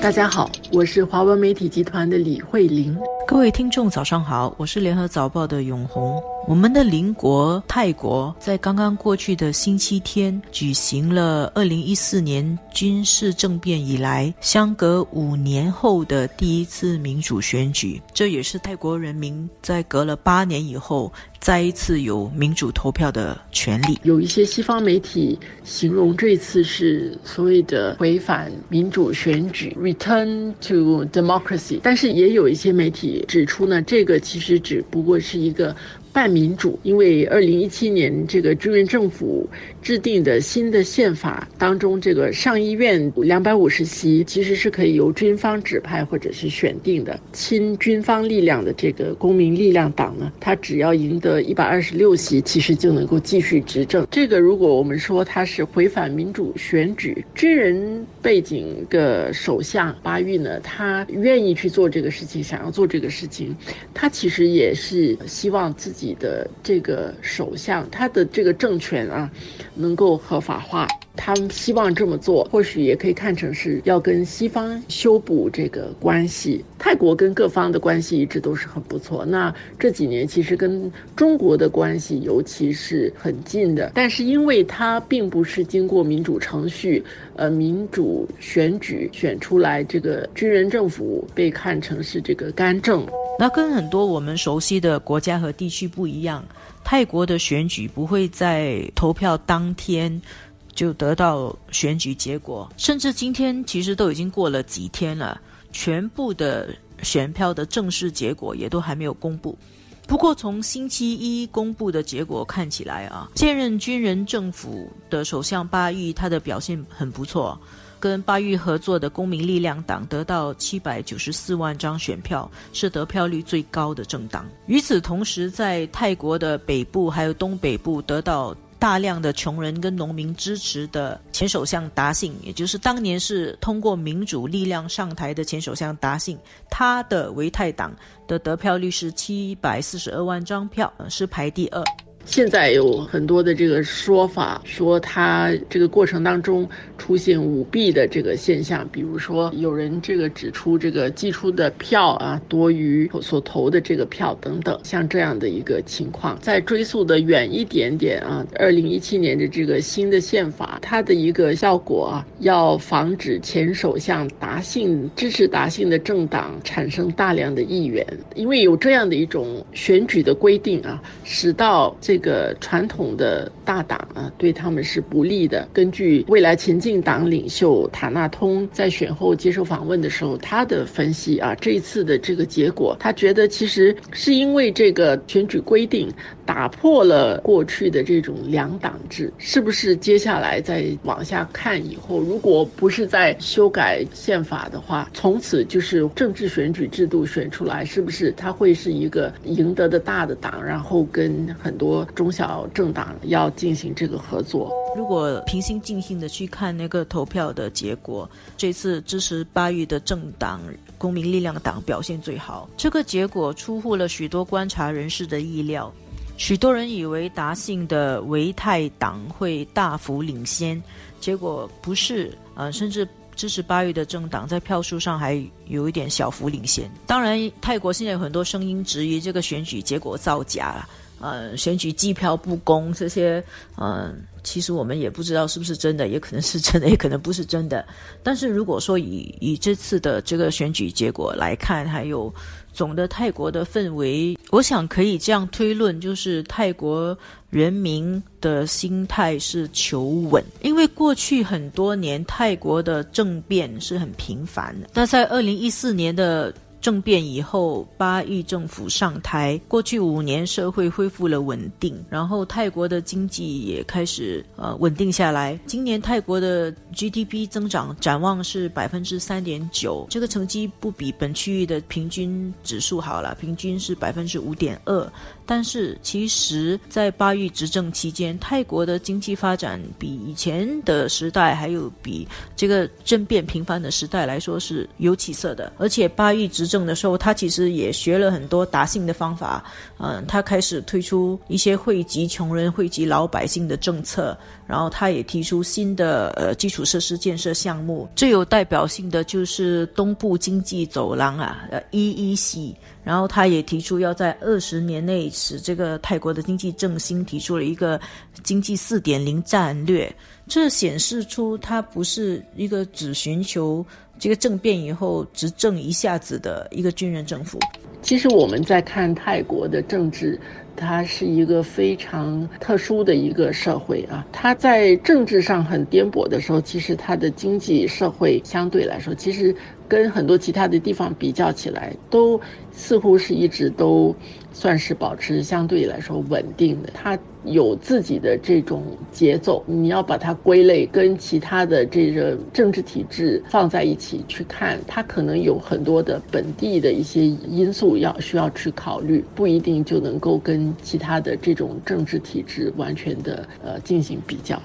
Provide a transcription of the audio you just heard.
大家好，我是华文媒体集团的李慧玲。各位听众，早上好，我是联合早报的永红。我们的邻国泰国在刚刚过去的星期天举行了二零一四年军事政变以来相隔五年后的第一次民主选举，这也是泰国人民在隔了八年以后再一次有民主投票的权利。有一些西方媒体形容这次是所谓的违反民主选举 （Return to Democracy），但是也有一些媒体指出呢，这个其实只不过是一个。半民主，因为二零一七年这个军人政府制定的新的宪法当中，这个上议院两百五十席其实是可以由军方指派或者是选定的。亲军方力量的这个公民力量党呢，他只要赢得一百二十六席，其实就能够继续执政。这个如果我们说他是回返民主选举，军人背景的首相巴育呢，他愿意去做这个事情，想要做这个事情，他其实也是希望自己。己的这个首相，他的这个政权啊，能够合法化。他们希望这么做，或许也可以看成是要跟西方修补这个关系。泰国跟各方的关系一直都是很不错。那这几年其实跟中国的关系尤其是很近的，但是因为它并不是经过民主程序，呃，民主选举选出来，这个军人政府被看成是这个干政。那跟很多我们熟悉的国家和地区不一样，泰国的选举不会在投票当天就得到选举结果，甚至今天其实都已经过了几天了，全部的选票的正式结果也都还没有公布。不过从星期一公布的结果看起来啊，现任军人政府的首相巴育他的表现很不错。跟巴育合作的公民力量党得到七百九十四万张选票，是得票率最高的政党。与此同时，在泰国的北部还有东北部得到大量的穷人跟农民支持的前首相达信，也就是当年是通过民主力量上台的前首相达信，他的维泰党的得票率是七百四十二万张票，是排第二。现在有很多的这个说法，说他这个过程当中出现舞弊的这个现象，比如说有人这个指出这个寄出的票啊多于所投的这个票等等，像这样的一个情况。再追溯的远一点点啊，二零一七年的这个新的宪法，它的一个效果啊，要防止前首相达信支持达信的政党产生大量的议员，因为有这样的一种选举的规定啊，使到。这个传统的大党啊，对他们是不利的。根据未来前进党领袖塔纳通在选后接受访问的时候，他的分析啊，这一次的这个结果，他觉得其实是因为这个选举规定打破了过去的这种两党制。是不是接下来再往下看以后，如果不是在修改宪法的话，从此就是政治选举制度选出来，是不是他会是一个赢得的大的党，然后跟很多。中小政党要进行这个合作。如果平心静气的去看那个投票的结果，这次支持巴育的政党公民力量党表现最好。这个结果出乎了许多观察人士的意料，许多人以为达信的维泰党会大幅领先，结果不是，呃，甚至支持巴育的政党在票数上还有一点小幅领先。当然，泰国现在有很多声音质疑这个选举结果造假。呃，选举计票不公这些，嗯，其实我们也不知道是不是真的，也可能是真的，也可能不是真的。但是如果说以以这次的这个选举结果来看，还有总的泰国的氛围，我想可以这样推论，就是泰国人民的心态是求稳，因为过去很多年泰国的政变是很频繁的。那在二零一四年的。政变以后，巴育政府上台，过去五年社会恢复了稳定，然后泰国的经济也开始呃稳定下来。今年泰国的 GDP 增长展望是百分之三点九，这个成绩不比本区域的平均指数好了，平均是百分之五点二。但是其实，在巴育执政期间，泰国的经济发展比以前的时代，还有比这个政变频繁的时代来说是有起色的。而且巴育执政的时候，他其实也学了很多达性的方法，嗯，他开始推出一些惠及穷人、惠及老百姓的政策，然后他也提出新的呃基础设施建设项目，最有代表性的就是东部经济走廊啊，呃，EEC。然后他也提出要在二十年内使这个泰国的经济振兴，提出了一个经济四点零战略。这显示出他不是一个只寻求这个政变以后执政一下子的一个军人政府。其实我们在看泰国的政治，它是一个非常特殊的一个社会啊。它在政治上很颠簸的时候，其实它的经济社会相对来说，其实。跟很多其他的地方比较起来，都似乎是一直都算是保持相对来说稳定的。它有自己的这种节奏，你要把它归类跟其他的这个政治体制放在一起去看，它可能有很多的本地的一些因素要需要去考虑，不一定就能够跟其他的这种政治体制完全的呃进行比较。